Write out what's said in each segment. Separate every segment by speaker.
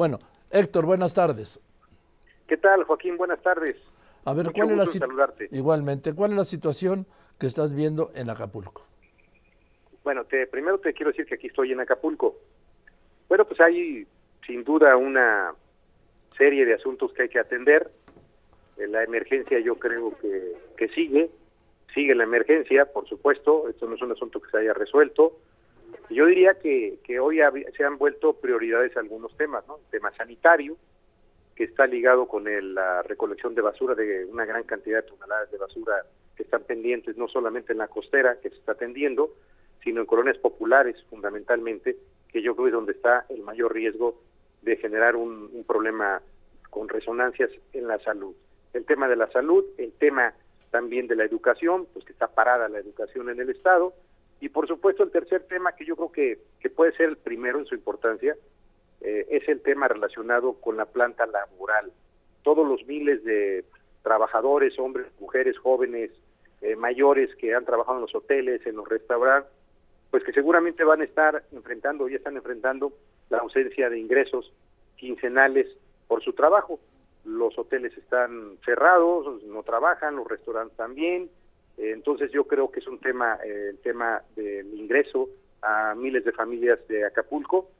Speaker 1: Bueno, Héctor, buenas tardes.
Speaker 2: ¿Qué tal, Joaquín? Buenas tardes.
Speaker 1: A ver, ¿cuál es la situación? Igualmente, ¿cuál es la situación que estás viendo en Acapulco?
Speaker 2: Bueno, te, primero te quiero decir que aquí estoy en Acapulco. Bueno, pues hay sin duda una serie de asuntos que hay que atender. Eh, la emergencia yo creo que, que sigue, sigue la emergencia, por supuesto, esto no es un asunto que se haya resuelto. Yo diría que, que hoy se han vuelto prioridades algunos temas, ¿no? El tema sanitario, que está ligado con la recolección de basura de una gran cantidad de toneladas de basura que están pendientes, no solamente en la costera, que se está atendiendo, sino en colonias populares fundamentalmente, que yo creo es donde está el mayor riesgo de generar un problema con resonancias en la salud. El tema de la salud, el tema también de la educación, pues que está parada la educación en el Estado, y por supuesto el tercer tema que yo creo que, que puede ser el primero en su importancia, eh, es el tema relacionado con la planta laboral. Todos los miles de trabajadores, hombres, mujeres, jóvenes, eh, mayores que han trabajado en los hoteles, en los restaurantes, pues que seguramente van a estar enfrentando, ya están enfrentando la ausencia de ingresos quincenales por su trabajo. Los hoteles están cerrados, no trabajan, los restaurantes también. Eh, entonces yo creo que es un tema, eh, el tema del ingreso a miles de familias de Acapulco,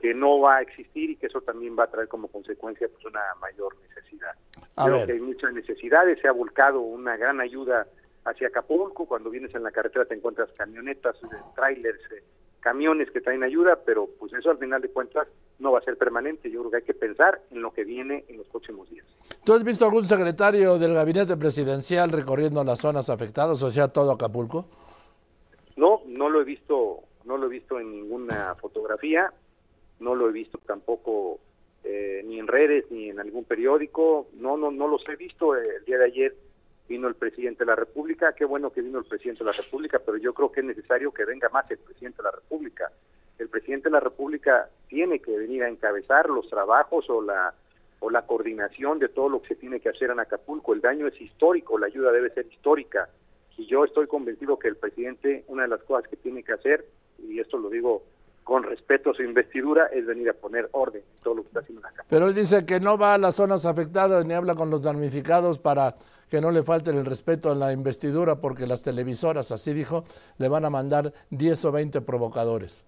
Speaker 2: que no va a existir y que eso también va a traer como consecuencia pues una mayor necesidad. creo que hay muchas necesidades, se ha volcado una gran ayuda hacia Acapulco, cuando vienes en la carretera te encuentras camionetas, eh, trailers, eh, camiones que traen ayuda, pero pues eso al final de cuentas no va a ser permanente. Yo creo que hay que pensar en lo que viene en los próximos días.
Speaker 1: ¿Tú has visto algún secretario del gabinete presidencial recorriendo las zonas afectadas, o sea, todo Acapulco?
Speaker 2: No, no lo he visto, no lo he visto en ninguna fotografía, no lo he visto tampoco eh, ni en redes ni en algún periódico, no, no, no los he visto. El día de ayer vino el presidente de la República, qué bueno que vino el presidente de la República, pero yo creo que es necesario que venga más el presidente de la República. El presidente de la República tiene que venir a encabezar los trabajos o la o la coordinación de todo lo que se tiene que hacer en Acapulco. El daño es histórico, la ayuda debe ser histórica. Y yo estoy convencido que el presidente, una de las cosas que tiene que hacer, y esto lo digo con respeto a su investidura, es venir a poner orden en todo lo que está haciendo en Acapulco.
Speaker 1: Pero él dice que no va a las zonas afectadas ni habla con los damnificados para que no le falten el respeto a la investidura porque las televisoras, así dijo, le van a mandar 10 o 20 provocadores.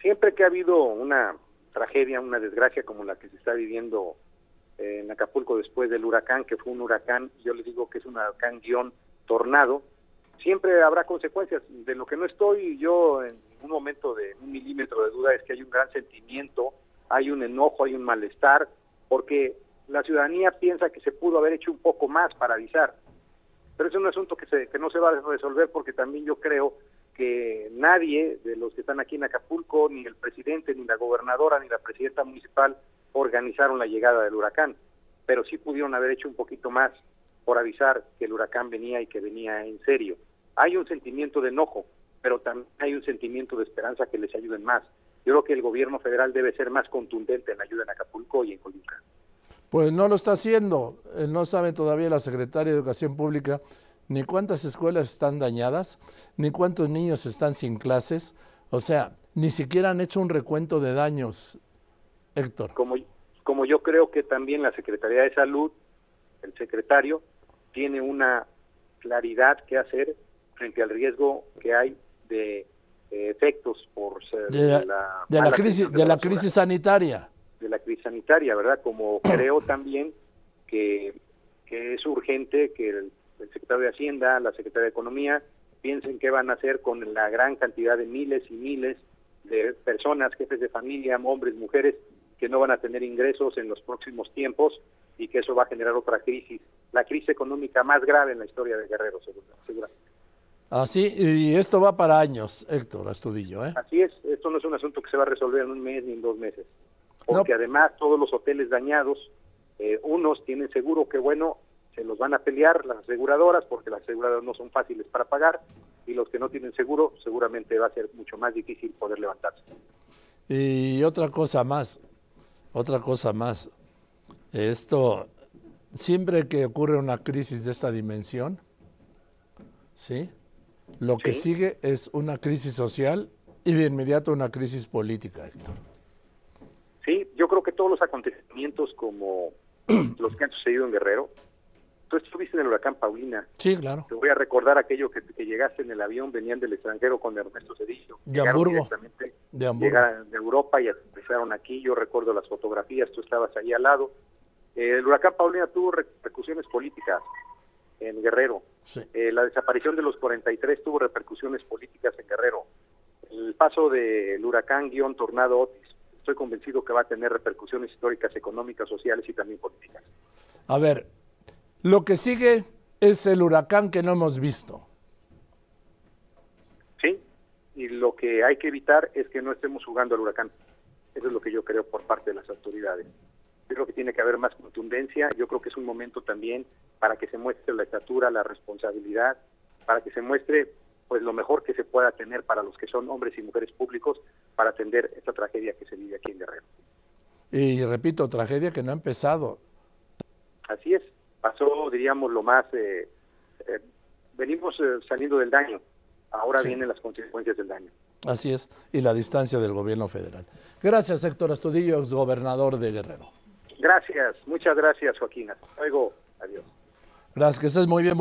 Speaker 2: Siempre que ha habido una tragedia, una desgracia como la que se está viviendo en Acapulco después del huracán, que fue un huracán, yo les digo que es un huracán guion tornado, siempre habrá consecuencias. De lo que no estoy yo en un momento de un milímetro de duda es que hay un gran sentimiento, hay un enojo, hay un malestar, porque la ciudadanía piensa que se pudo haber hecho un poco más para avisar. Pero es un asunto que, se, que no se va a resolver porque también yo creo que nadie de los que están aquí en Acapulco, ni el presidente, ni la gobernadora, ni la presidenta municipal organizaron la llegada del huracán, pero sí pudieron haber hecho un poquito más por avisar que el huracán venía y que venía en serio. Hay un sentimiento de enojo, pero también hay un sentimiento de esperanza que les ayuden más. Yo creo que el gobierno federal debe ser más contundente en la ayuda en Acapulco y en Coyuca.
Speaker 1: Pues no lo está haciendo. Eh, no sabe todavía la Secretaria de Educación Pública ni cuántas escuelas están dañadas, ni cuántos niños están sin clases. O sea, ni siquiera han hecho un recuento de daños, Héctor.
Speaker 2: Como, como yo creo que también la Secretaría de Salud, el secretario, tiene una claridad que hacer frente al riesgo que hay de efectos por ser
Speaker 1: de, la, de la crisis de la crisis sanitaria
Speaker 2: de la crisis sanitaria, ¿verdad? Como creo también que, es urgente que el, secretario de Hacienda, la secretaria de Economía, piensen qué van a hacer con la gran cantidad de miles y miles de personas, jefes de familia, hombres, mujeres, que no van a tener ingresos en los próximos tiempos y que eso va a generar otra crisis, la crisis económica más grave en la historia de Guerrero, seguramente.
Speaker 1: Así, y esto va para años, Héctor Astudillo. ¿eh?
Speaker 2: Así es, esto no es un asunto que se va a resolver en un mes ni en dos meses porque además todos los hoteles dañados, eh, unos tienen seguro que bueno, se los van a pelear las aseguradoras porque las aseguradoras no son fáciles para pagar y los que no tienen seguro seguramente va a ser mucho más difícil poder levantarse.
Speaker 1: Y otra cosa más, otra cosa más, esto, siempre que ocurre una crisis de esta dimensión, ¿sí? Lo que sigue es una crisis social y de inmediato una crisis política, Héctor
Speaker 2: todos los acontecimientos como los que han sucedido en Guerrero. Tú estuviste en el huracán Paulina.
Speaker 1: Sí, claro.
Speaker 2: Te voy a recordar aquello que, que llegaste en el avión, venían del extranjero con Ernesto Cedillo.
Speaker 1: De Hamburgo.
Speaker 2: directamente,
Speaker 1: De Hamburgo.
Speaker 2: Llegaron de Europa y aterrizaron aquí. Yo recuerdo las fotografías, tú estabas ahí al lado. Eh, el huracán Paulina tuvo repercusiones políticas en Guerrero.
Speaker 1: Sí.
Speaker 2: Eh, la desaparición de los 43 tuvo repercusiones políticas en Guerrero. El paso del huracán guion tornado Otis, estoy convencido que va a tener repercusiones históricas, económicas, sociales y también políticas.
Speaker 1: A ver, lo que sigue es el huracán que no hemos visto.
Speaker 2: Sí, y lo que hay que evitar es que no estemos jugando al huracán. Eso es lo que yo creo por parte de las autoridades. Yo creo que tiene que haber más contundencia. Yo creo que es un momento también para que se muestre la estatura, la responsabilidad, para que se muestre pues lo mejor que se pueda tener para los que son hombres y mujeres públicos para atender esta tragedia que se vive aquí en Guerrero.
Speaker 1: Y repito, tragedia que no ha empezado.
Speaker 2: Así es, pasó, diríamos, lo más... Eh, eh, venimos eh, saliendo del daño, ahora
Speaker 1: Sí.
Speaker 2: vienen las consecuencias del daño.
Speaker 1: Así es. Y la distancia del gobierno federal. Gracias, Héctor Astudillo, exgobernador de Guerrero.
Speaker 2: Gracias, muchas gracias, Joaquín. Hasta luego, adiós.
Speaker 1: Gracias, que estés muy bien.